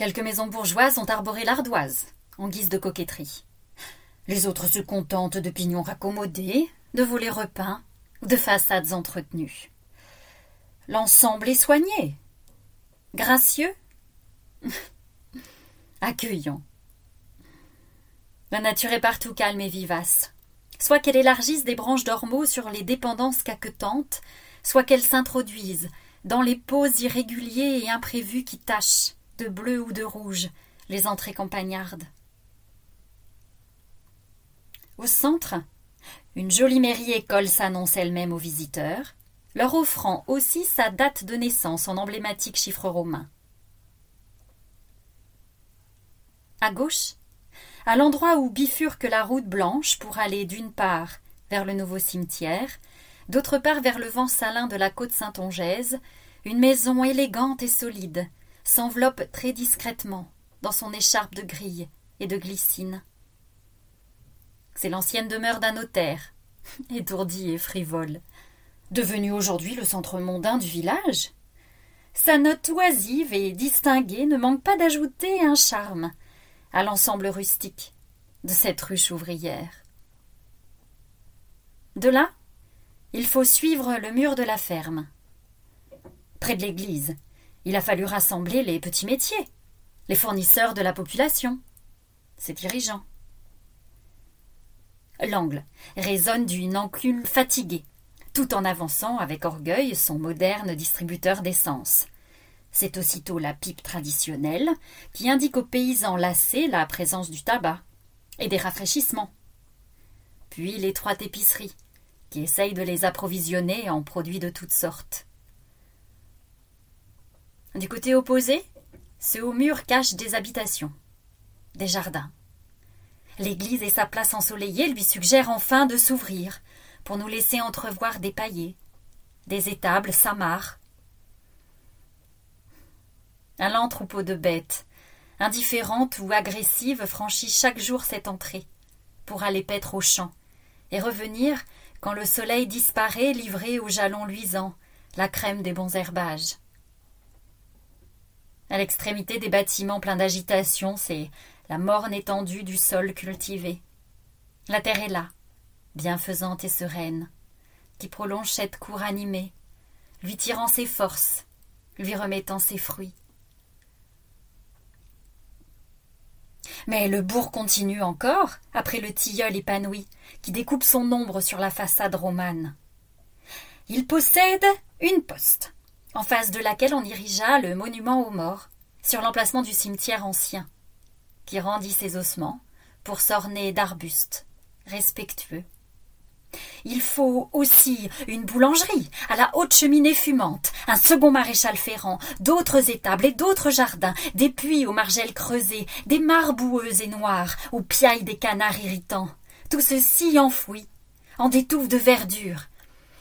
Quelques maisons bourgeoises ont arboré l'ardoise, en guise de coquetterie. Les autres se contentent de pignons raccommodés, de volets repeints ou de façades entretenues. L'ensemble est soigné, gracieux, accueillant. La nature est partout calme et vivace. Soit qu'elle élargisse des branches d'ormeaux sur les dépendances caquetantes, soit qu'elle s'introduise dans les paux irréguliers et imprévus qui tachent, de bleu ou de rouge, les entrées campagnardes. Au centre, une jolie mairie-école s'annonce elle-même aux visiteurs, leur offrant aussi sa date de naissance en emblématique chiffre romain. À gauche, à l'endroit où bifurque la route blanche pour aller d'une part vers le nouveau cimetière, d'autre part vers le vent salin de la côte Saint-Ongaise, une maison élégante et solide s'enveloppe très discrètement dans son écharpe de grille et de glycine. C'est l'ancienne demeure d'un notaire, étourdi et frivole, devenu aujourd'hui le centre mondain du village. Sa note oisive et distinguée ne manque pas d'ajouter un charme à l'ensemble rustique de cette ruche ouvrière. De là, il faut suivre le mur de la ferme. Près de l'église, il a fallu rassembler les petits métiers, les fournisseurs de la population, ses dirigeants. L'angle résonne d'une enclume fatiguée, tout en avançant avec orgueil son moderne distributeur d'essence. C'est aussitôt la pipe traditionnelle qui indique aux paysans lassés la présence du tabac et des rafraîchissements. Puis l'étroite épicerie qui essaye de les approvisionner en produits de toutes sortes. Du côté opposé, ce haut mur cache des habitations, des jardins. L'église et sa place ensoleillée lui suggèrent enfin de s'ouvrir pour nous laisser entrevoir des paillets, des étables samarres, un lent troupeau de bêtes, indifférentes ou agressives, franchit chaque jour cette entrée, pour aller paître au champ, et revenir quand le soleil disparaît livré aux jalons luisants, la crème des bons herbages. À l'extrémité des bâtiments pleins d'agitation, c'est la morne étendue du sol cultivé. La terre est là, bienfaisante et sereine, qui prolonge cette cour animée, lui tirant ses forces, lui remettant ses fruits. Mais le bourg continue encore, après le tilleul épanoui, qui découpe son ombre sur la façade romane. Il possède une poste, en face de laquelle on érigea le monument aux morts, sur l'emplacement du cimetière ancien, qui rendit ses ossements pour s'orner d'arbustes, respectueux. Il faut aussi une boulangerie à la haute cheminée fumante, un second maréchal ferrant, d'autres étables et d'autres jardins, des puits aux margelles creusées, des mares boueuses et noires où piaillent des canards irritants. Tout ceci enfoui, en des touffes de verdure,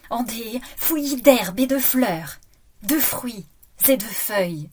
en des fouillis d'herbes et de fleurs, de fruits et de feuilles.